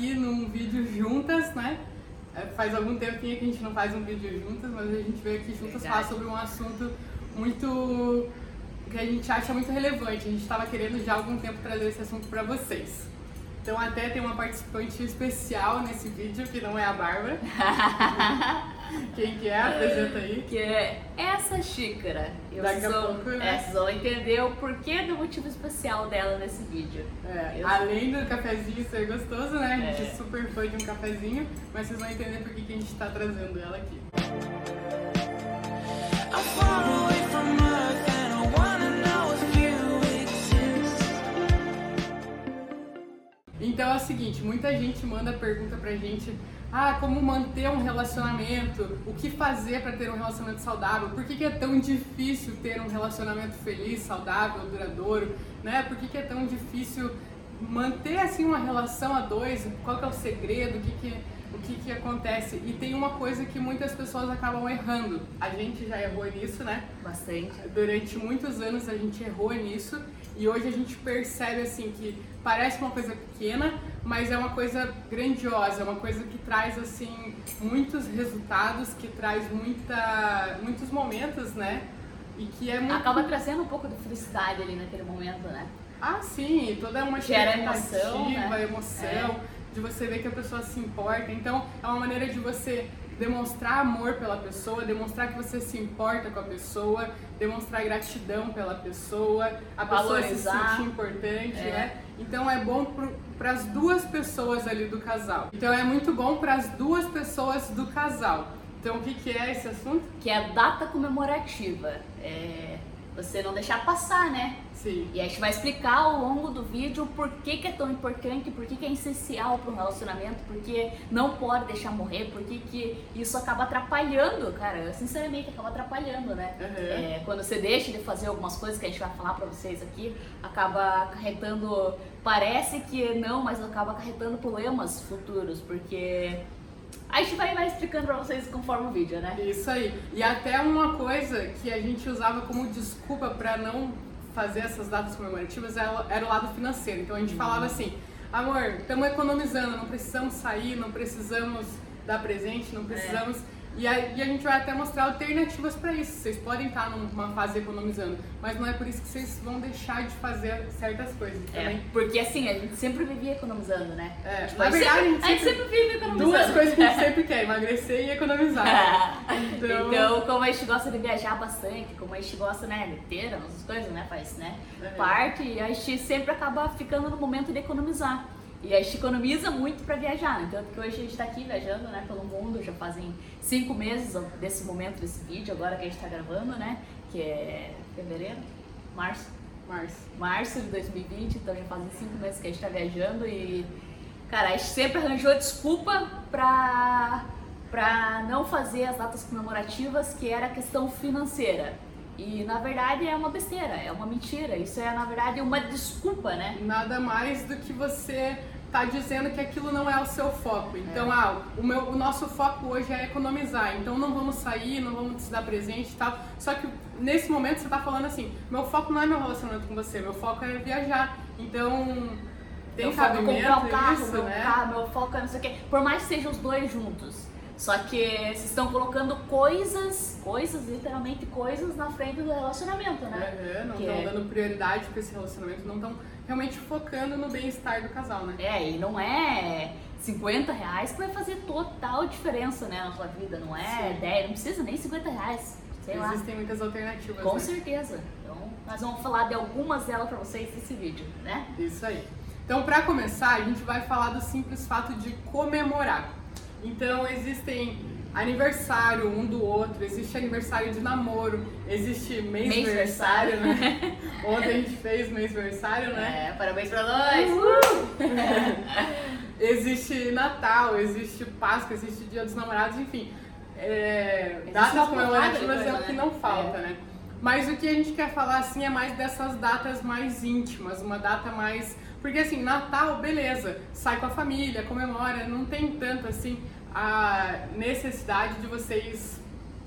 aqui num vídeo juntas, né? É, faz algum tempinho que a gente não faz um vídeo juntas, mas a gente veio aqui juntas falar sobre um assunto muito que a gente acha muito relevante. A gente estava querendo já há algum tempo trazer esse assunto para vocês. Então até tem uma participante especial nesse vídeo, que não é a Bárbara. Quem que é? Apresenta aí. Que é essa xícara. Eu Daqui a sou, pouco, né? é, vocês vão entender o porquê do motivo especial dela nesse vídeo. É, além do cafezinho ser gostoso, né? A gente é. É. super fã de um cafezinho, mas vocês vão entender por que que a gente está trazendo ela aqui. Então é o seguinte, muita gente manda pergunta pra gente, ah, como manter um relacionamento, o que fazer pra ter um relacionamento saudável, por que, que é tão difícil ter um relacionamento feliz, saudável, duradouro, né? Por que, que é tão difícil manter assim uma relação a dois, qual que é o segredo, o que que, o que que acontece? E tem uma coisa que muitas pessoas acabam errando, a gente já errou nisso, né? Bastante. Durante muitos anos a gente errou nisso e hoje a gente percebe assim que parece uma coisa pequena, mas é uma coisa grandiosa, é uma coisa que traz assim muitos resultados, que traz muita, muitos momentos, né? E que é muito Acaba trazendo um pouco de felicidade ali naquele momento, né? ah, sim, toda uma expectativa, né? emoção, de você ver que a pessoa se importa. Então, é uma maneira de você demonstrar amor pela pessoa, demonstrar que você se importa com a pessoa, demonstrar gratidão pela pessoa, a pessoa se Valorizar. sentir importante, É. né? Então, é bom para as duas pessoas ali do casal. Então, é muito bom para as duas pessoas do casal. Então, o que, que é esse assunto? Que é a data comemorativa. É você não deixar passar, né? Sim. E a gente vai explicar ao longo do vídeo por que, que é tão importante, por que, que é essencial para um relacionamento, porque não pode deixar morrer, por que, isso acaba atrapalhando, cara, sinceramente acaba atrapalhando, né? Uhum. É, quando você deixa de fazer algumas coisas que a gente vai falar para vocês aqui, acaba acarretando, parece que não, mas acaba acarretando problemas futuros, porque a gente vai, vai explicando para vocês conforme o vídeo, né? Isso aí. E até uma coisa que a gente usava como desculpa para não fazer essas datas comemorativas era era o lado financeiro. Então a gente falava assim: amor, estamos economizando, não precisamos sair, não precisamos dar presente, não precisamos. E, aí, e a gente vai até mostrar alternativas para isso. Vocês podem estar numa fase economizando, mas não é por isso que vocês vão deixar de fazer certas coisas É, também. porque assim, a gente sempre vivia economizando, né? É, Tipo, na a gente verdade, sempre, a gente sempre- vive economizando. Duas coisas que a gente sempre quer: emagrecer e economizar. Então- Então, como a gente gosta de viajar bastante, como a gente gosta, né, de ter as coisas, né, faz, né, Uhum. parte, e a gente sempre acaba ficando no momento de economizar. E a gente economiza muito pra viajar, né? Tanto que hoje a gente tá aqui viajando, né, pelo mundo, já fazem cinco meses desse momento, desse vídeo, agora que a gente tá gravando, né, que é fevereiro, março, Márcio. março de 2020, então já fazem cinco meses que a gente tá viajando e, cara, a gente sempre arranjou desculpa pra, pra não fazer as datas comemorativas, que era a questão financeira. E na verdade é uma besteira, é uma mentira. Isso é na verdade uma desculpa, né? Nada mais do que você tá dizendo que aquilo não é o seu foco. Então, ah, o, meu, o nosso foco hoje é economizar. Então não vamos sair, não vamos se dar presente e tal. Só que nesse momento você tá falando assim, meu foco não é meu relacionamento com você, meu foco é viajar. Então tem meu foco é comprar um carro, isso, meu né? carro, meu foco é não sei o quê. Por mais que sejam os dois juntos. Só que vocês estão colocando coisas, coisas, literalmente coisas, na frente do relacionamento, né? Uhum, não Que estão é- dando prioridade para esse relacionamento, não estão realmente focando no bem-estar do casal, né? É, e não é 50 reais que vai fazer total diferença, né, na sua vida. Não é Sim. 10, não precisa nem 50 reais. Sei lá. Existem muitas alternativas. Com né? certeza. Então, nós vamos falar de algumas delas pra vocês nesse vídeo, né? Isso aí. Então, para começar, a gente vai falar do simples fato de comemorar. Então, existem aniversário um do outro, existe aniversário de namoro, existe mêsversário, né? Ontem a gente fez mêsversário, né? É, parabéns pra nós! Existe Natal, existe Páscoa, existe Dia dos Namorados, enfim. É, datas comemorativas é o que né? não falta, É. né? Mas o que a gente quer falar assim é mais dessas datas mais íntimas, uma data mais. Porque assim, Natal, beleza, sai com a família, comemora, não tem tanto assim a necessidade de vocês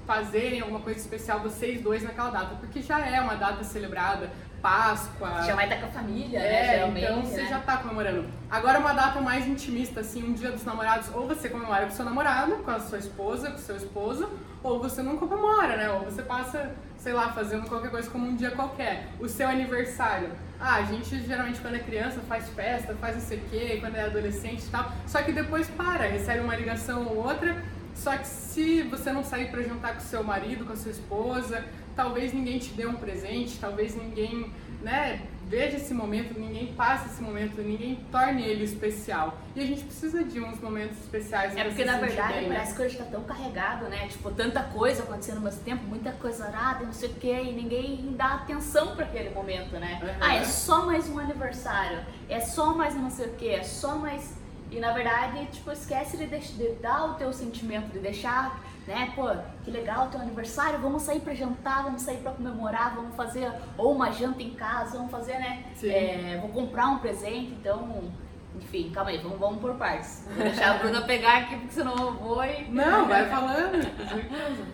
fazerem alguma coisa especial, vocês dois, naquela data, porque já é uma data celebrada Páscoa. Já vai estar com a família, né? É, Geralmente. então você né? já tá comemorando. Agora uma data mais intimista, assim, um dia dos namorados, ou você comemora com seu namorado, com a sua esposa, com seu esposo, ou você não comemora, né? Ou você passa, sei lá, fazendo qualquer coisa como um dia qualquer. O seu aniversário. Ah, a gente geralmente quando é criança faz festa, faz não sei o quê, quando é adolescente e tal. Só que depois para, recebe uma ligação ou outra. Só que se você não sair pra jantar com seu marido, com a sua esposa, talvez ninguém te dê um presente, talvez ninguém, né, veja esse momento, ninguém passe esse momento, ninguém torne ele especial. E a gente precisa de uns momentos especiais É porque na verdade bem, né? parece que hoje tá tão carregado, né? Tipo, tanta coisa acontecendo ao mesmo tempo, muita coisa arada, não sei o que, e ninguém dá atenção pra aquele momento, né? Uhum. Ah, é só mais um aniversário, é só mais não sei o que, é só mais. E na verdade, tipo, esquece de, de dar o teu sentimento, de deixar, né? Pô, que legal o teu aniversário, vamos sair pra jantar, vamos sair pra comemorar, vamos fazer ou uma janta em casa, vamos fazer, né? É, vou comprar um presente, então. Enfim, calma aí, vamos, vamos por partes. Vou deixar a Bruna pegar aqui, porque senão eu vou e. Não, vai falando, com certeza.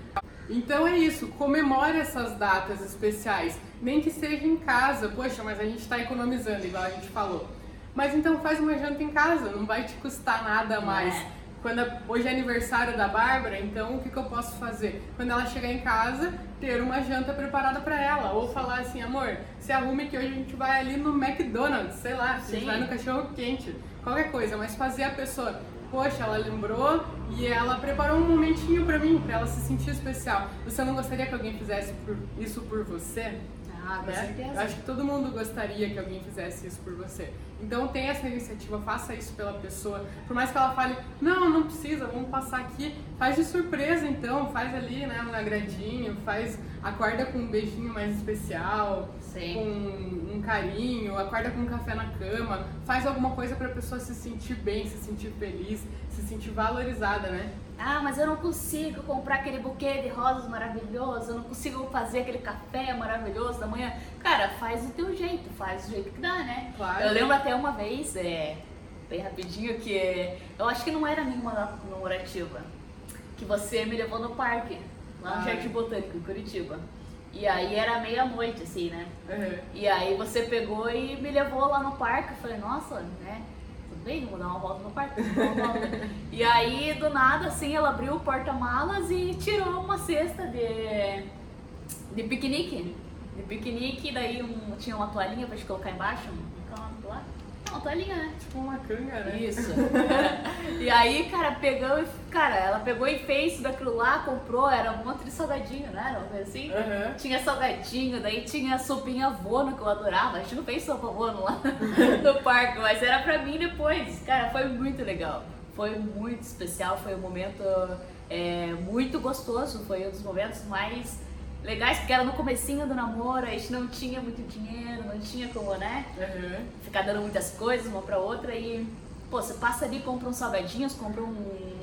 Então é isso, comemore essas datas especiais, nem que seja em casa. Poxa, mas a gente está economizando, igual a gente falou. Mas então faz uma janta em casa, não vai te custar nada mais. É. Quando a- hoje é aniversário da Bárbara, então o que, que eu posso fazer? Quando ela chegar em casa, ter uma janta preparada para ela. Ou falar assim, amor, se arrume que hoje a gente vai ali no McDonald's, sei lá, a gente Sim. vai no cachorro quente, qualquer coisa, mas fazer a pessoa, poxa, ela lembrou e ela preparou um momentinho pra mim, pra ela se sentir especial. Você não gostaria que alguém fizesse por- isso por você? Ah, né? Eu acho que todo mundo gostaria que alguém fizesse isso por você. Então tenha essa iniciativa, faça isso pela pessoa. Por mais que ela fale, não, não precisa, vamos passar aqui. Faz de surpresa então, faz ali, né, um agradinho, faz, acorda com um beijinho mais especial, Sim. com um carinho, acorda com um café na cama, faz alguma coisa pra pessoa se sentir bem, se sentir feliz, se sentir valorizada, né? Ah, mas eu não consigo comprar aquele buquê de rosas maravilhoso, eu não consigo fazer aquele café maravilhoso da manhã. Cara, faz do teu jeito, faz do jeito que dá, né? Claro. Eu lembro até uma vez, é, bem rapidinho, que eu acho que não era nenhuma data comemorativa, que você me levou no parque, lá no Ah. Jardim Botânico, em Curitiba. E aí era meia-noite, assim, né? Uhum. E aí você pegou e me levou lá no parque. Eu falei, nossa, né? Bem, vou dar uma volta no volta. e aí, do nada, assim, ela abriu o porta-malas e tirou uma cesta de, de piquenique. De piquenique, daí um- tinha uma toalhinha pra gente colocar embaixo. Um canto lá. Uma toalhinha, né? Tipo uma canga, né? Isso. e aí, cara, pegou e. Cara, ela pegou e fez isso daquilo lá, comprou, era um monte de salgadinho, né? Era uma coisa assim. Aham. Tinha salgadinho, daí tinha sopinha vono que eu adorava. A gente não fez sopa vono lá no parque, mas era pra mim depois. Cara, foi muito legal. Foi muito especial, foi um momento é, muito gostoso. Foi um dos momentos mais legais, porque era no comecinho do namoro, a gente não tinha muito dinheiro, não tinha como, né? Aham. ficar dando muitas coisas uma pra outra e, pô, você passa ali, compra uns salgadinhos, compra um,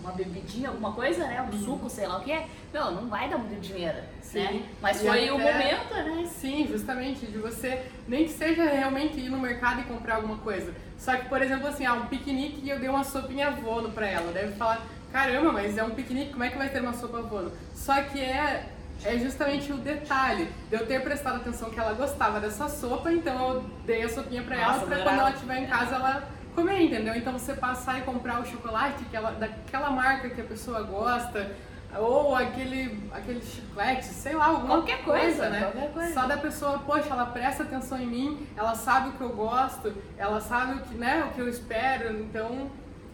uma bebidinha, alguma coisa, né? Um suco, sei lá o que é. Meu, não vai dar muito dinheiro, Sim. né? Mas E foi o momento, né? Sim, justamente, de você nem que seja realmente ir no mercado e comprar alguma coisa. Só que, por exemplo, assim, ah, um piquenique e eu dei uma sopinha vono pra ela. Deve falar, caramba, mas é um piquenique, como é que vai ter uma sopa vono? Só que é, é justamente o detalhe de eu ter prestado atenção que ela gostava dessa sopa, então eu dei a sopinha pra ela adorava. quando ela estiver em casa ela comer, entendeu? Então você passar e comprar o chocolate que ela, daquela marca que a pessoa gosta, ou aquele, aquele chiclete, sei lá, alguma Qualquer coisa, né? qualquer coisa. Só da pessoa, poxa, ela presta atenção em mim, ela sabe o que eu gosto, ela sabe o que, né, o que eu espero, então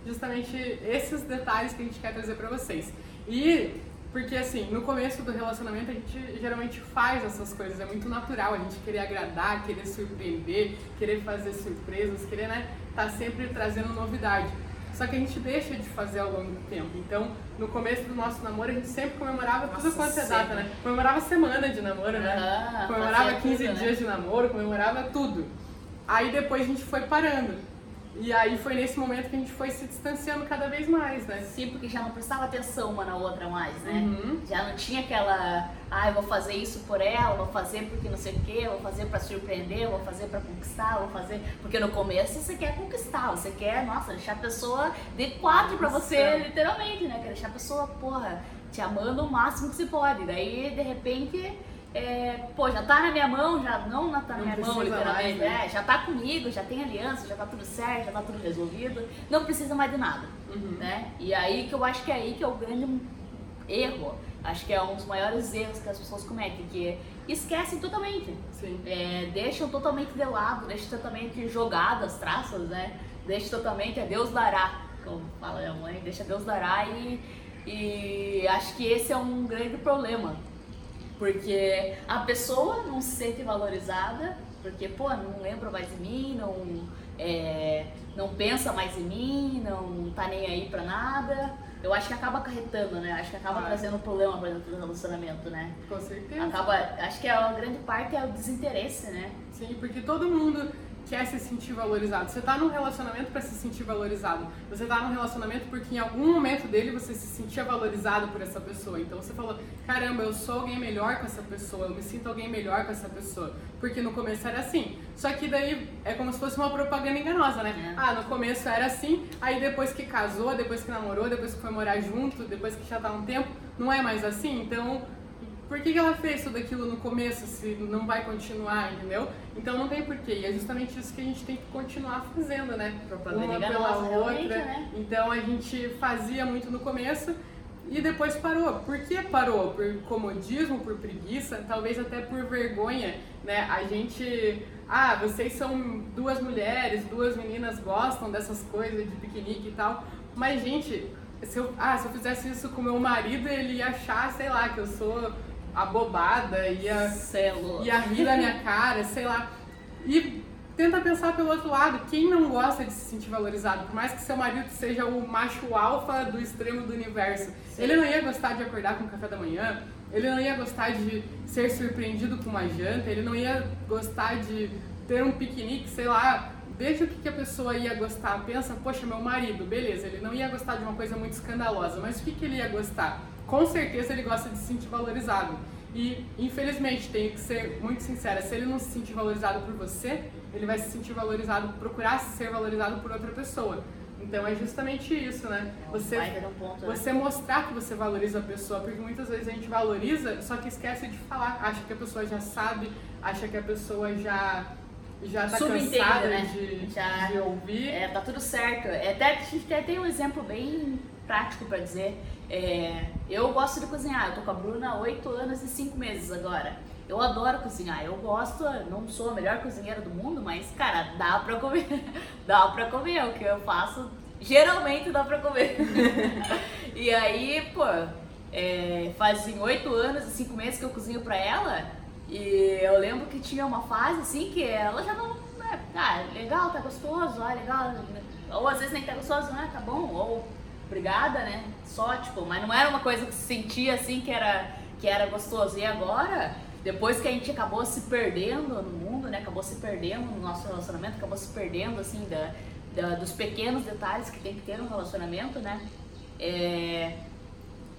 justamente esses detalhes que a gente quer trazer pra vocês. E porque assim, no começo do relacionamento a gente geralmente faz essas coisas, é muito natural a gente querer agradar, querer surpreender, querer fazer surpresas, querer, né, tá sempre trazendo novidade. Só que a gente deixa de fazer ao longo do tempo. Então, no começo do nosso namoro, a gente sempre comemorava tudo quanto é data, né? Comemorava semana de namoro, né? Aham, comemorava fazia 15 tudo, né? dias de namoro, comemorava tudo. Aí depois a gente foi parando. E aí foi nesse momento que a gente foi se distanciando cada vez mais, né? Sim, porque já não prestava atenção uma na outra mais, né? Uhum. Já não tinha aquela, ah, eu vou fazer isso por ela, vou fazer porque não sei o quê, vou fazer pra surpreender, vou fazer pra conquistar, vou fazer. Porque no começo você quer conquistar, você quer, nossa, deixar a pessoa de quatro pra você, literalmente, né? Quer deixar a pessoa, porra, te amando o máximo que você pode. Daí, de repente, é, pô, já tá na minha mão, já não na- tá na Não minha mão, literalmente, mais, né? é, já tá comigo, já tem aliança, já tá tudo certo, já tá tudo resolvido, não precisa mais de nada, Uhum. né? E aí que eu acho que é aí que é o grande erro, acho que é um dos maiores erros que as pessoas cometem, que esquecem totalmente, é, deixam totalmente de lado, deixam totalmente jogadas, traças, né? Deixam totalmente a Deus dará, como fala minha mãe, deixa Deus dará e, e acho que esse é um grande problema. Porque a pessoa não se sente valorizada, porque, pô, não lembra mais de mim, não, é, não pensa mais em mim, não tá nem aí pra nada. Eu acho que acaba acarretando, né? Acho que acaba Ah. trazendo problema pra dentro do relacionamento, né? Com certeza. Acaba, acho que a grande parte é o desinteresse, né? Sim, porque todo mundo quer se sentir valorizado. Você tá num relacionamento para se sentir valorizado. Você tá num relacionamento porque em algum momento dele você se sentia valorizado por essa pessoa. Então você falou: "Caramba, eu sou alguém melhor com essa pessoa, eu me sinto alguém melhor com essa pessoa". Porque no começo era assim. Só que daí é como se fosse uma propaganda enganosa, né? É. Ah, no começo era assim, aí depois que casou, depois que namorou, depois que foi morar junto, depois que já tá um tempo, não é mais assim. Então, por que, que ela fez tudo aquilo no começo se não vai continuar, entendeu? Então não tem porquê. E é justamente isso que a gente tem que continuar fazendo, né? Propaganda Uma pela outra. né? Então a gente fazia muito no começo e depois parou. Por que parou? Por comodismo, por preguiça, talvez até por vergonha, né? A gente. Ah, vocês são duas mulheres, duas meninas gostam dessas coisas de piquenique e tal. Mas, gente, se eu, ah, se eu fizesse isso com meu marido, ele ia achar, sei lá, que eu sou abobada, ia Celo. ia rir da minha cara, sei lá. E tenta pensar pelo outro lado, quem não gosta de se sentir valorizado? Por mais que seu marido seja o macho alfa do extremo do universo, Sim. ele não ia gostar de acordar com o café da manhã, ele não ia gostar de ser surpreendido com uma janta, ele não ia gostar de ter um piquenique, sei lá. Veja o que, que a pessoa ia gostar. Pensa, poxa, meu marido, beleza, ele não ia gostar de uma coisa muito escandalosa, mas o que, que ele ia gostar? Com certeza ele gosta de se sentir valorizado. E, infelizmente, tenho que ser muito sincera, se ele não se sentir valorizado por você, ele vai se sentir valorizado, procurar ser valorizado por outra pessoa. Então é justamente isso, né? Você, um ponto, né? você mostrar que você valoriza a pessoa, porque muitas vezes a gente valoriza, só que esquece de falar. Acha que a pessoa já sabe, acha que a pessoa já já tá cansada né? de, Já- de ouvir. É, tá tudo certo. É, até, a gente até tem um exemplo bem prático pra dizer. É, eu gosto de cozinhar, eu tô com a Bruna há 8 anos e 5 meses agora. Eu adoro cozinhar, eu gosto, não sou a melhor cozinheira do mundo, mas, cara, dá pra comer. dá pra comer, o que eu faço, geralmente dá pra comer. e aí, pô, é, fazem 8 anos e 5 meses que eu cozinho pra ela, e eu lembro que tinha uma fase assim que ela já não. né, Ah, legal, tá gostoso, ah, legal. Ou às vezes nem tá gostoso, ah, tá bom, ou obrigada, né? Só, tipo, mas não era uma coisa que se sentia assim que era, que era gostoso. E agora, depois que a gente acabou se perdendo no mundo, né? Acabou se perdendo no nosso relacionamento, acabou se perdendo assim da, da- dos pequenos detalhes que tem que ter no relacionamento, né? É,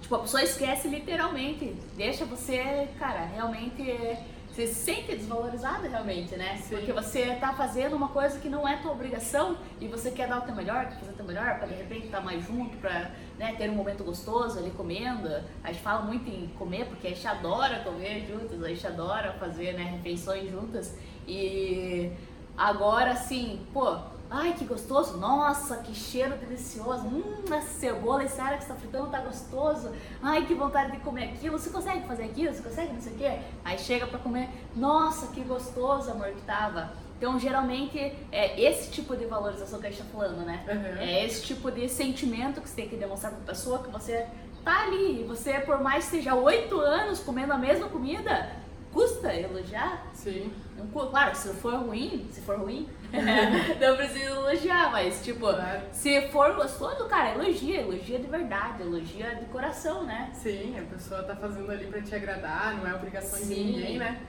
Tipo, a pessoa esquece literalmente. Deixa você, cara, realmente. é, Você se sente desvalorizada realmente, né? Sim. Porque você tá fazendo uma coisa que não é tua obrigação e você quer dar o teu melhor, quer fazer o teu melhor, pra de repente estar mais junto, pra né, ter um momento gostoso ali comendo. A gente fala muito em comer, porque a gente adora comer juntas, a gente adora fazer né, refeições juntas. E agora, assim, pô, ai que gostoso, nossa, que cheiro delicioso, hum, essa cebola, esse ar que você tá fritando tá gostoso, ai que vontade de comer aquilo, você consegue fazer aquilo, você consegue não sei o quê? Aí chega pra comer, nossa, que gostoso, amor, que tava. Então, geralmente, é esse tipo de valorização que a gente tá falando, né? Uhum. É esse tipo de sentimento que você tem que demonstrar pra pessoa que você tá ali, e você, por mais que seja oito anos comendo a mesma comida, custa elogiar, Sim. não Claro, se for ruim, se for ruim, não precisa elogiar, mas tipo, Claro. se for gostoso, cara, elogia, elogia de verdade, elogia de coração, né? Sim, a pessoa tá fazendo ali pra te agradar, não é obrigação de Sim. ninguém, né?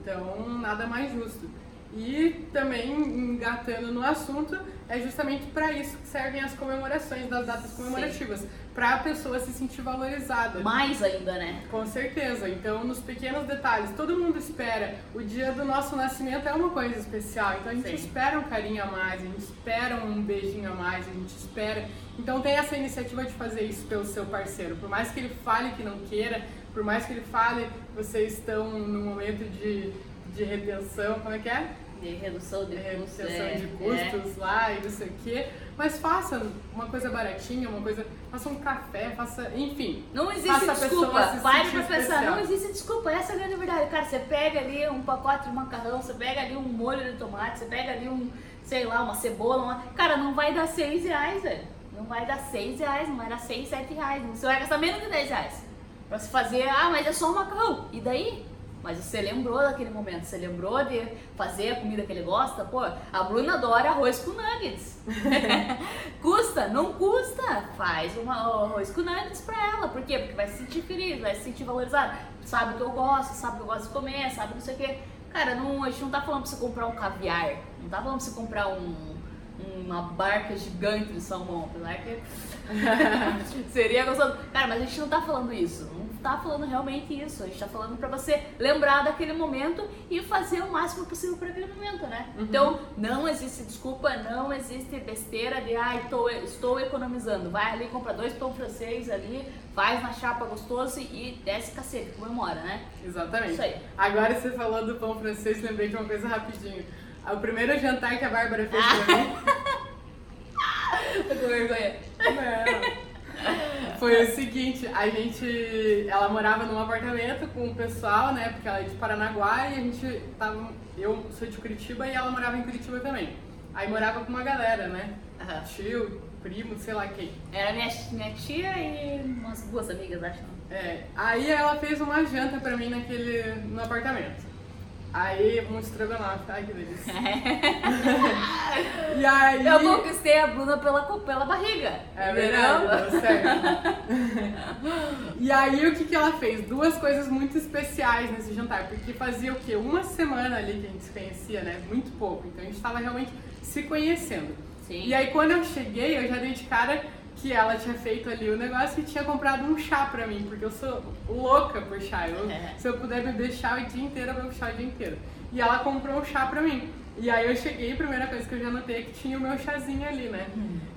Então, nada mais justo. E também, engatando no assunto, é justamente para isso que servem as comemorações das datas comemorativas, para a pessoa se sentir valorizada. Mais ainda, né? Com certeza. Então, nos pequenos detalhes, todo mundo espera. O dia do nosso nascimento é uma coisa especial. Então, a gente Sim. espera um carinho a mais, a gente espera um beijinho a mais, a gente espera. Então, tem essa iniciativa de fazer isso pelo seu parceiro. Por mais que ele fale que não queira, por mais que ele fale que vocês estão num momento de, de retenção, como é que é? De redução de É, custos. retenção é, de custos lá e não sei o quê. Mas faça uma coisa baratinha, uma coisa. Faça um café, faça. Enfim. Não existe desculpa. se Pare pra pensar, não existe desculpa. Essa é a grande verdade. Cara, você pega ali um pacote de macarrão, você pega ali um molho de tomate, você pega ali um, sei lá, uma cebola. Uma... Cara, não vai dar seis reais, velho. Não vai dar seis reais, não vai dar seis, sete reais. Você vai gastar menos de 10 reais. Pra se fazer, ah, mas é só um macarrão. E daí? Mas você lembrou daquele momento, você lembrou de fazer a comida que ele gosta? Pô, a Bruna adora arroz com nuggets. custa? Não custa. Faz uma arroz com nuggets pra ela. Por quê? Porque vai se sentir feliz, vai se sentir valorizada. Sabe que eu gosto, sabe que eu gosto de comer, sabe não sei o quê. Cara, não, a gente não tá falando pra você comprar um caviar. Não tá falando pra você comprar um, uma barca gigante de salmão. Apesar que seria gostoso. Cara, mas a gente não tá falando isso. Não tá falando realmente isso. A gente tá falando pra você lembrar daquele momento e fazer o máximo possível por aquele momento, né? Então, não existe desculpa, não existe besteira de, ai, tô, estou economizando. Vai ali, compra dois pão francês ali, faz na chapa gostoso e desce cacete, comemora, né? Exatamente. Isso aí. Agora você falou do pão francês, lembrei de uma coisa rapidinho. O primeiro jantar que a Bárbara fez Ah. pra mim Tô com vergonha. Não. Foi o seguinte, a gente. Ela morava num apartamento com o pessoal, né? Porque ela é de Paranaguá e a gente tava. Eu sou de Curitiba e ela morava em Curitiba também. Aí morava com uma galera, né? Aham. Tio, primo, sei lá quem. Era minha, minha tia e umas duas amigas, acho. É, aí ela fez uma janta pra mim naquele, no apartamento. Aí, um estrogonofe, ai que delícia. e aí... Eu conquistei a Bruna pela, pela barriga. É verdade, e aí o que, que ela fez? Duas coisas muito especiais nesse jantar, porque fazia o quê? Uma semana ali que a gente se conhecia, né? Muito pouco. Então a gente tava realmente se conhecendo. Sim. E aí quando eu cheguei, eu já dei de cara que ela tinha feito ali o negócio e tinha comprado um chá pra mim, porque eu sou louca por chá. Eu, É. Se eu puder beber chá o dia inteiro, eu bebo chá o dia inteiro. E ela comprou um chá pra mim. E aí eu cheguei, a primeira coisa que eu já notei é que tinha o meu chazinho ali, né?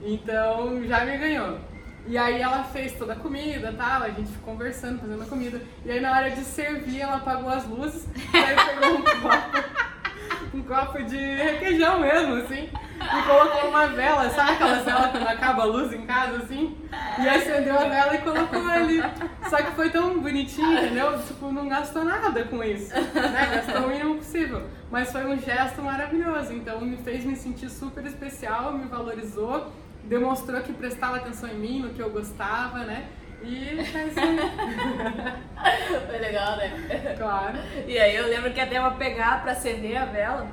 Então já me ganhou. E aí ela fez toda a comida tal, a gente ficou conversando, fazendo a comida. E aí na hora de servir, ela apagou as luzes, e aí pegou um copo, um copo de requeijão mesmo, assim, e colocou uma vela, sabe aquelas velas quando acaba a luz em casa, assim? E acendeu a vela e colocou ali. Só que foi tão bonitinho, entendeu? Tipo, não gastou nada com isso, né? Gastou o mínimo possível. Mas foi um gesto maravilhoso, então me fez me sentir super especial, me valorizou, demonstrou que prestava atenção em mim, no que eu gostava, né? E. Foi legal, né? Claro. E aí eu lembro que até eu pegar pra acender a vela,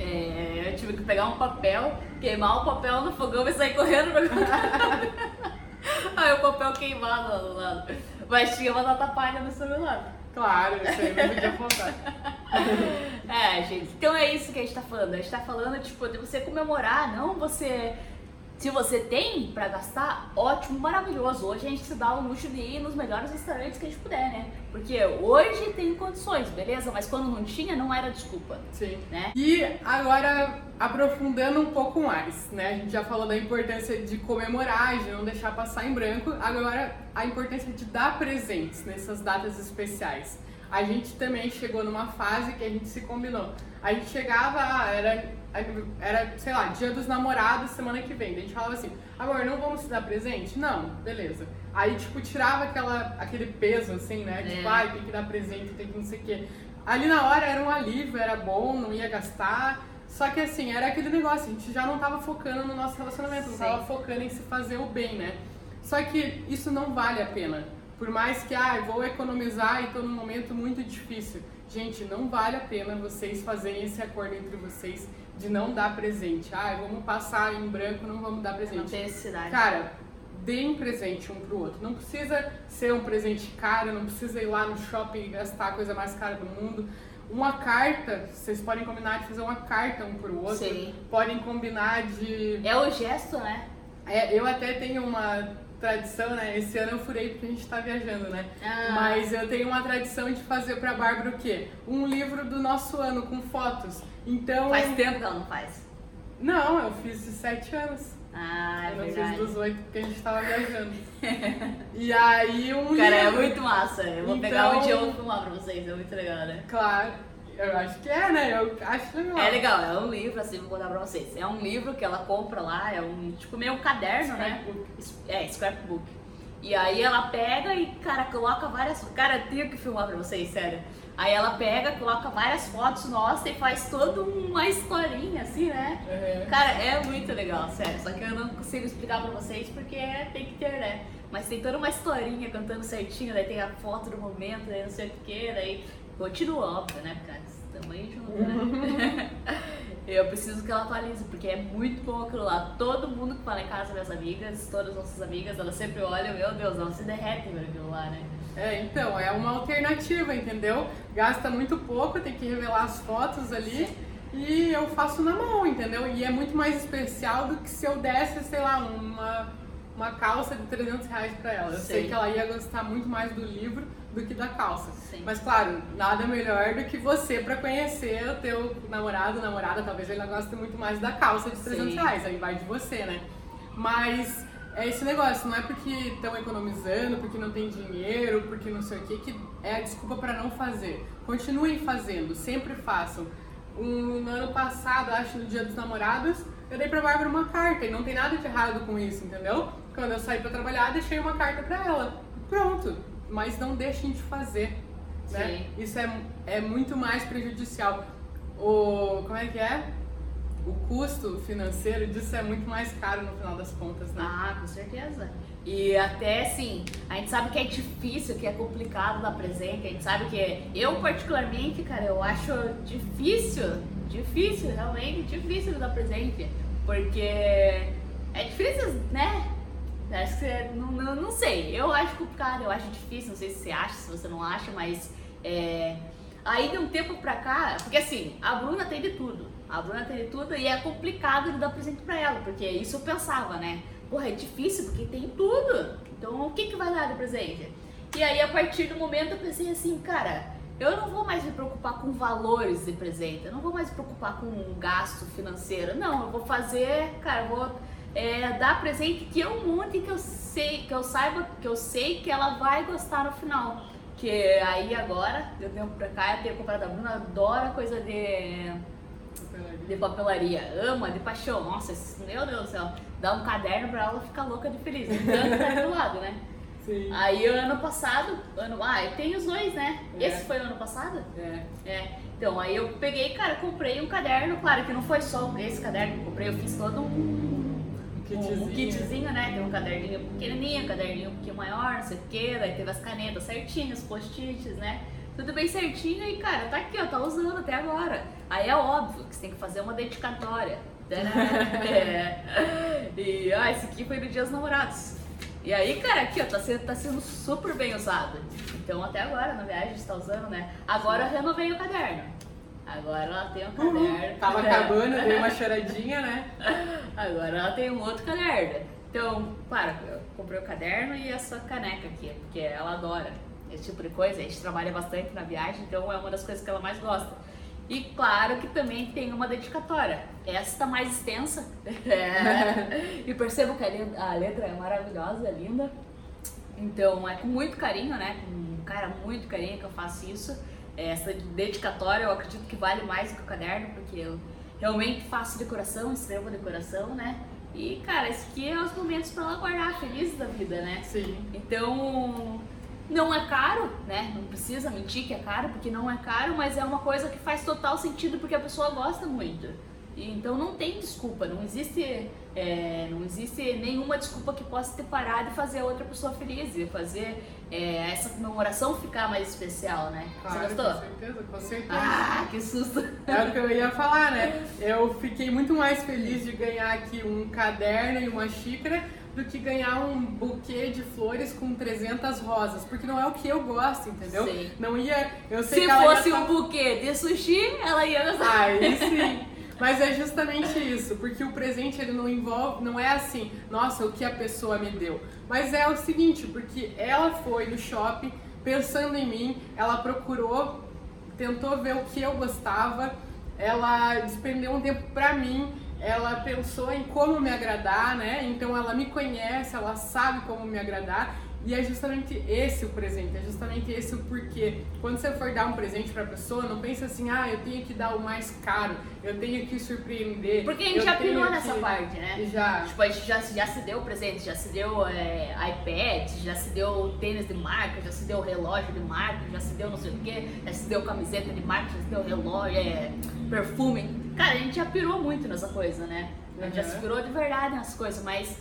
é, eu tive que pegar um papel, queimar o papel no fogão e sair correndo pra Aí o papel queimado lá do lado. Mas tinha batata palha no lado. Claro, isso aí não podia faltar. É, gente, então é isso que a gente tá falando. A gente tá falando, tipo, de você comemorar, não você. Se você tem pra gastar, ótimo, maravilhoso. Hoje a gente se dá o luxo de ir nos melhores restaurantes que a gente puder, né? Porque hoje tem condições, beleza? Mas quando não tinha, não era desculpa, Sim. né? E agora, aprofundando um pouco mais, né? A gente já falou da importância de comemorar, de não deixar passar em branco. Agora, a importância de dar presentes nessas datas especiais. A gente também chegou numa fase que a gente se combinou. A gente chegava, ah, era, era, sei lá, dia dos namorados semana que vem. Daí a gente falava assim, amor, não vamos se dar presente? Não, beleza. Aí, tipo, tirava aquela, aquele peso, assim, né? Tipo, É. ai, tem que dar presente, tem que não sei o quê. Ali na hora era um alívio, era bom, não ia gastar. Só que assim, era aquele negócio, a gente já não tava focando no nosso relacionamento, não Sim. tava focando em se fazer o bem, né? Só que isso não vale a pena. Por mais que, ah, vou economizar e tô num momento muito difícil. Gente, não vale a pena vocês fazerem esse acordo entre vocês de não dar presente. Ah, vamos passar em branco, não vamos dar Não presente. tem necessidade. Cara, deem presente um pro outro. Não precisa ser um presente caro, não precisa ir lá no shopping e gastar a coisa mais cara do mundo. uma carta, vocês podem combinar de fazer uma carta um pro outro. Sim. Podem combinar de. É o gesto, né? É, eu até tenho uma tradição, né? Esse ano eu furei porque a gente tá viajando, né? Ah. Mas eu tenho uma tradição de fazer pra Bárbara o quê? Um livro do nosso ano com fotos. Então. Faz tempo que ela não faz. Não, eu fiz de sete anos. Ah, é eu não verdade. fiz dos oito porque a gente tava viajando. e aí um Cara, é livro. muito massa. Eu vou Então- pegar um dia e vou filmar pra vocês, é muito legal, né? Claro, eu acho que é, né? Eu acho legal. É legal, é um livro, assim, vou contar pra vocês. É um livro que ela compra lá, é um tipo meio um caderno, né? Scrapbook. É, scrapbook. E aí ela pega e, cara, coloca várias. Cara, eu tenho que filmar pra vocês, sério. Aí ela pega, coloca várias fotos nossas e faz toda uma historinha, assim, né? Uhum. Cara, é muito legal, sério. Só que eu não consigo explicar pra vocês porque tem que ter, né? Mas tem toda uma historinha cantando certinho, daí tem a foto do momento, daí não sei o que, daí continua, óbvio, né? Porque estamos aí junto, né? eu preciso que ela atualize, porque é muito bom aquilo lá. Todo mundo que fala em casa, minhas amigas, todas as nossas amigas, elas sempre olham, meu Deus, elas se derretem por aquilo lá, né? É, então, é uma alternativa, entendeu? Gasta muito pouco, tem que revelar as fotos ali e eu faço na mão, entendeu? E é muito mais especial do que se eu desse, sei lá, uma, uma calça de 300 reais pra ela. Eu sei Sim. que ela ia gostar muito mais do livro do que da calça. Sim. Mas claro, nada melhor do que você pra conhecer o teu namorado, namorada, talvez ele goste muito mais da calça de 300 Sim. reais, aí vai de você, né? Mas é esse negócio, não é porque estão economizando, porque não tem dinheiro, porque não sei o que, que é a desculpa para não fazer. Continuem fazendo, sempre façam. Um, no ano passado, acho no dia dos namorados, eu dei pra Bárbara uma carta e não tem nada de errado com isso, entendeu? Quando eu saí pra trabalhar, deixei uma carta pra ela. Pronto. Mas não deixem de fazer. Né? Isso é, é muito mais prejudicial. O, como é que é? O custo financeiro disso é muito mais caro no final das contas, né? Ah, com certeza. E até assim, a gente sabe que é difícil, que é complicado dar presente, a gente sabe que eu particularmente, cara, eu acho difícil, difícil, realmente difícil dar presente, porque é difícil, né? Acho que você, não, não, não sei, eu acho complicado, eu acho difícil, não sei se você acha, se você não acha, mas é, aí de um tempo pra cá, porque assim, a Bruna tem de tudo, a Bruna tem de tudo e é complicado de dar presente pra ela, porque isso eu pensava, né? Porra, é difícil porque tem tudo. Então o que, que vai dar de presente? E aí a partir do momento eu pensei assim, cara, eu não vou mais me preocupar com valores de presente, eu não vou mais me preocupar com um gasto financeiro. Não, eu vou fazer, cara, eu vou é, dar presente que eu monte que eu sei, que eu saiba, que eu sei que ela vai gostar no final. Que aí agora, um tempo pra cá, eu tenho comprado a Bruna, adora coisa de de papelaria, ama de paixão. Nossa, meu Deus do céu, dá um caderno pra ela ficar louca de feliz. Tanto tá do lado, né? Sim. Aí ano passado, ano, ah, eu tenho os dois, né? É. Esse foi o ano passado? É. É. Então, aí eu peguei, cara, comprei um caderno, claro que não foi só esse caderno que eu comprei, eu fiz todo um, Um um kitzinho. kitzinho, né? Tem um caderninho pequenininho, um caderninho um pouquinho maior, não sei o que, daí teve as canetas certinhas, post-its, né? Tudo bem certinho e, cara, tá aqui, ó, tá usando até agora. Aí é óbvio que você tem que fazer uma dedicatória. É. E, ah, esse aqui foi no Dia dos Namorados. E aí, cara, aqui, ó, tá sendo, tá sendo super bem usado. Então, até agora, na viagem, a gente tá usando, né? Agora eu renovei o caderno. Agora ela tem um caderno. Uhum. Tava acabando, dei uma choradinha, né? Agora ela tem um outro caderno. Então, claro, eu comprei o caderno e essa caneca aqui, porque ela adora esse tipo de coisa. A gente trabalha bastante na viagem, então é uma das coisas que ela mais gosta. E claro que também tem uma dedicatória. Essa tá mais extensa. É. E percebo que a, letra é maravilhosa, é linda. Então é com muito carinho, né? Com cara muito carinho que eu faço isso. Essa dedicatória eu acredito que vale mais do que o caderno, porque eu realmente faço decoração, escrevo decoração, né? E cara, esse aqui é os momentos para ela guardar feliz da vida, né? Sim. Então, não é caro, né? Não precisa mentir que é caro, porque não é caro, mas é uma coisa que faz total sentido porque a pessoa gosta muito. E, então não tem desculpa, não existe, é, não existe nenhuma desculpa que possa te parar de fazer a outra pessoa feliz e fazer é, essa comemoração ficar mais especial, né? Claro, Você com gostou? certeza, com certeza. Ah, que susto! É o que eu ia falar, né? Eu fiquei muito mais feliz de ganhar aqui um caderno e uma xícara do que ganhar um buquê de flores com 300 rosas, porque não é o que eu gosto, entendeu? Sim. Não ia, eu sei Se que ela ia fosse tá- um buquê de sushi, ela ia gostar. Aí sim. Mas é justamente isso, porque o presente ele não envolve, não é assim, nossa, o que a pessoa me deu. Mas é o seguinte, porque ela foi no shopping pensando em mim, ela procurou, tentou ver o que eu gostava, ela despendeu um tempo pra mim, ela pensou em como me agradar, né? Então ela me conhece, ela sabe como me agradar. E é justamente esse o presente, é justamente esse o porquê. Quando você for dar um presente pra pessoa, não pensa assim, ah, eu tenho que dar o mais caro, eu tenho que surpreender. Porque a gente já pirou nessa que- parte, né? Já. Tipo, a gente já, já se deu presente, já se deu é, iPad, já se deu tênis de marca, já se deu relógio de marca, já se deu não sei o que, já se deu camiseta de marca, já se deu relógio, é, perfume. Cara, a gente já pirou muito nessa coisa, né? A gente já Uhum. se pirou de verdade nessas coisas, mas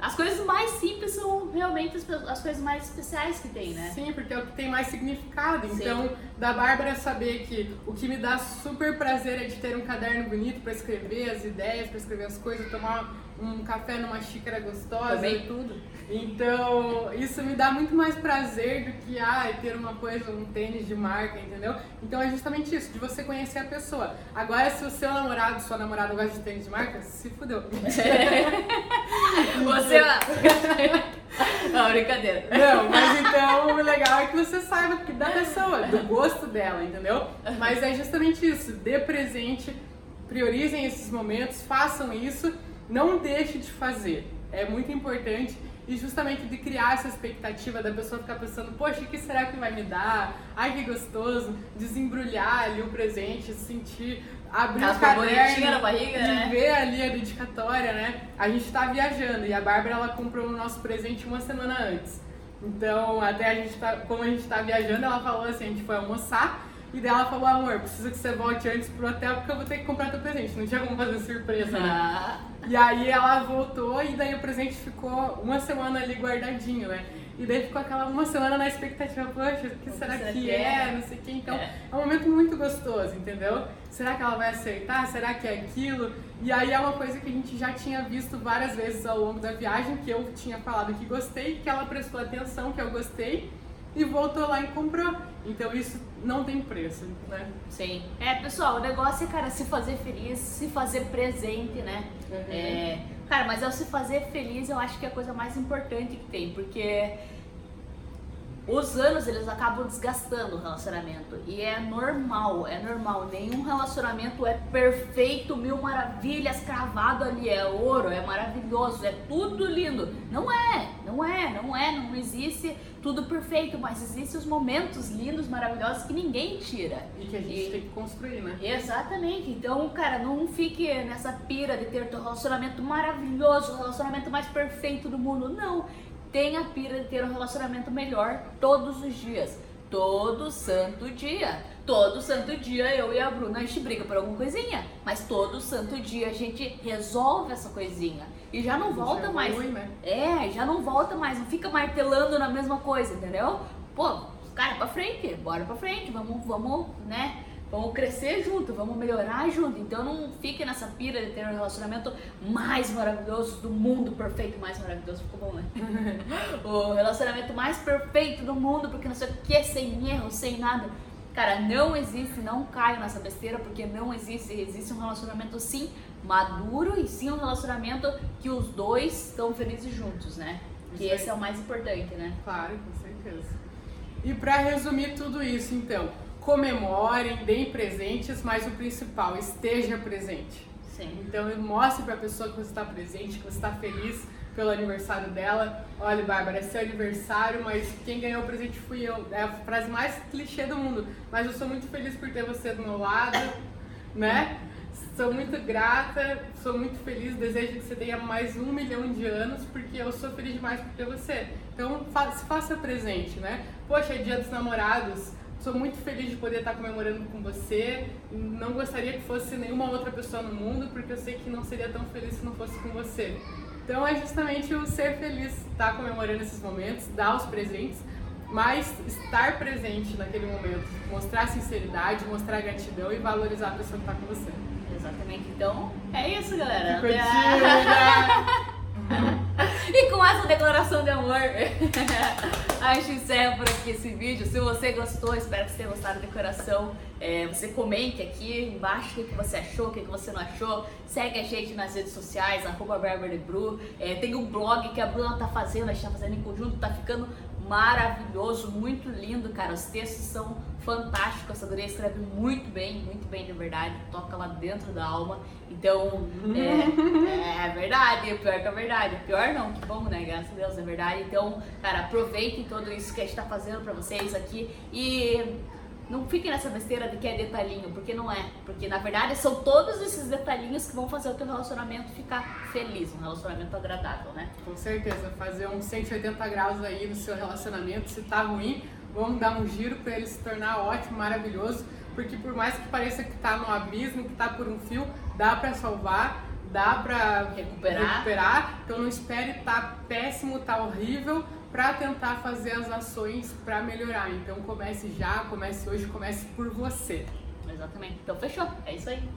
as coisas mais simples são realmente as, as coisas mais especiais que tem, né? Sim, porque é o que tem mais significado. Sim. Então, da Bárbara saber que o que me dá super prazer é de ter um caderno bonito pra escrever as ideias, pra escrever as coisas, tomar um café numa xícara gostosa. Também tudo. Então, isso me dá muito mais prazer do que ah, ter uma coisa, um tênis de marca, entendeu? Então é justamente isso, de você conhecer a pessoa. Agora, se o seu namorado, sua namorada gosta de tênis de marca, se fudeu. Você. Não, brincadeira. Não, mas então o legal é que você saiba da pessoa, do gosto dela, entendeu? Mas é justamente isso, dê presente, priorizem esses momentos, façam isso, não deixe de fazer. É muito importante e justamente de criar essa expectativa da pessoa ficar pensando, poxa, o que será que vai me dar? Ai, que gostoso, desembrulhar ali o presente, sentir, abrir Aquelas o caderno na barriga, e né? ver ali a dedicatória, né? A gente tá viajando e a Bárbara ela comprou o nosso presente uma semana antes. Então, até a gente tá, como a gente tá viajando, ela falou assim, a gente foi almoçar e daí ela falou, amor, preciso que você volte antes pro hotel porque eu vou ter que comprar teu presente. Não tinha como fazer surpresa, né? E aí ela voltou e daí o presente ficou uma semana ali guardadinho, né? E daí ficou aquela uma semana na expectativa, poxa, o que será, que é? é? Não sei o que. Então, É. é. um momento muito gostoso, entendeu? Será que ela vai aceitar? Será que é aquilo? E aí é uma coisa que a gente já tinha visto várias vezes ao longo da viagem, que eu tinha falado que gostei, que ela prestou atenção, que eu gostei, e voltou lá e comprou. Então isso não tem preço, né? Sim. É, pessoal, o negócio é, cara, se fazer feliz, se fazer presente, né? Uhum. É, cara, mas ao se fazer feliz, eu acho que é a coisa mais importante que tem, porque os anos eles acabam desgastando o relacionamento e é normal, é normal. Nenhum relacionamento é perfeito, mil maravilhas, cravado ali, é ouro, é maravilhoso, é tudo lindo. Não é, não é, não é, não existe tudo perfeito, mas existem os momentos lindos, maravilhosos que ninguém tira. E que a gente E- tem que construir, né? Exatamente. Então, cara, não fique nessa pira de ter teu relacionamento maravilhoso, o relacionamento mais perfeito do mundo. Não. Tenha a pira de ter um relacionamento melhor todos os dias. Todo santo dia. Todo santo dia eu e a Bruna a gente briga por alguma coisinha. Mas todo santo dia a gente resolve essa coisinha. E já não volta Já mais. evolui, né? É, já não volta mais, não fica martelando na mesma coisa, entendeu? Pô, cara, pra frente, bora pra frente, vamos, vamos, né? Vamos crescer junto, vamos melhorar junto. Então não fique nessa pira de ter um relacionamento mais maravilhoso do mundo, perfeito, mais maravilhoso, ficou bom, né? o relacionamento mais perfeito do mundo, porque não sei o que, sem erro, sem nada. Cara, não existe, não caio nessa besteira, porque não existe, existe um relacionamento sim maduro e sim um relacionamento que os dois estão felizes juntos, né? Que esse é o mais importante, né? Claro, com certeza. E para resumir tudo isso, então, comemorem, deem presentes, mas o principal, esteja presente. Sim. Então, mostre para a pessoa que você está presente, que você está feliz pelo aniversário dela. Olha, Bárbara, é seu aniversário, mas quem ganhou o presente fui eu. É a frase mais clichê do mundo. Mas eu sou muito feliz por ter você do meu lado, né? Sou muito grata, sou muito feliz, desejo que você tenha mais um milhão de anos, porque eu sou feliz demais por ter você. Então, se faça presente, né? Poxa, é dia dos namorados, Sou muito feliz de poder estar comemorando com você. Não gostaria que fosse nenhuma outra pessoa no mundo, porque eu sei que não seria tão feliz se não fosse com você. Então é justamente o ser feliz, estar comemorando esses momentos, dar os presentes, mas estar presente naquele momento, mostrar sinceridade, mostrar gratidão e valorizar a pessoa que está com você. Exatamente. Então, é isso, galera. Que curtida! E com essa declaração de amor, a gente encerra por aqui esse vídeo. Se você gostou, espero que você tenha gostado da decoração. É, você comente aqui embaixo o que você achou, o que você não achou. Segue a gente nas redes sociais, arroba Bru. É, tem um blog que a Bruna tá fazendo, a gente tá fazendo em conjunto, tá ficando maravilhoso, muito lindo, cara. Os textos são fantásticos. Essa guria escreve muito bem, muito bem de verdade. Toca lá dentro da alma. Então, é, é verdade. Pior que é verdade. Pior não, que bom, né? Graças a Deus, é verdade. Então, cara, aproveitem tudo isso que a gente tá fazendo pra vocês aqui. E não fiquem nessa besteira de que é detalhinho, porque não é. Porque na verdade são todos esses detalhinhos que vão fazer o teu relacionamento ficar feliz, um relacionamento agradável, né? Com certeza, fazer um 180 graus aí no seu relacionamento, se tá ruim, vamos dar um giro para ele se tornar ótimo, maravilhoso, porque por mais que pareça que tá no abismo, que tá por um fio, dá para salvar, dá para Recuperar. recuperar. Então não espere tá péssimo, tá horrível para tentar fazer as ações para melhorar. Então comece já, comece hoje, comece por você. Exatamente. Então fechou. É isso aí.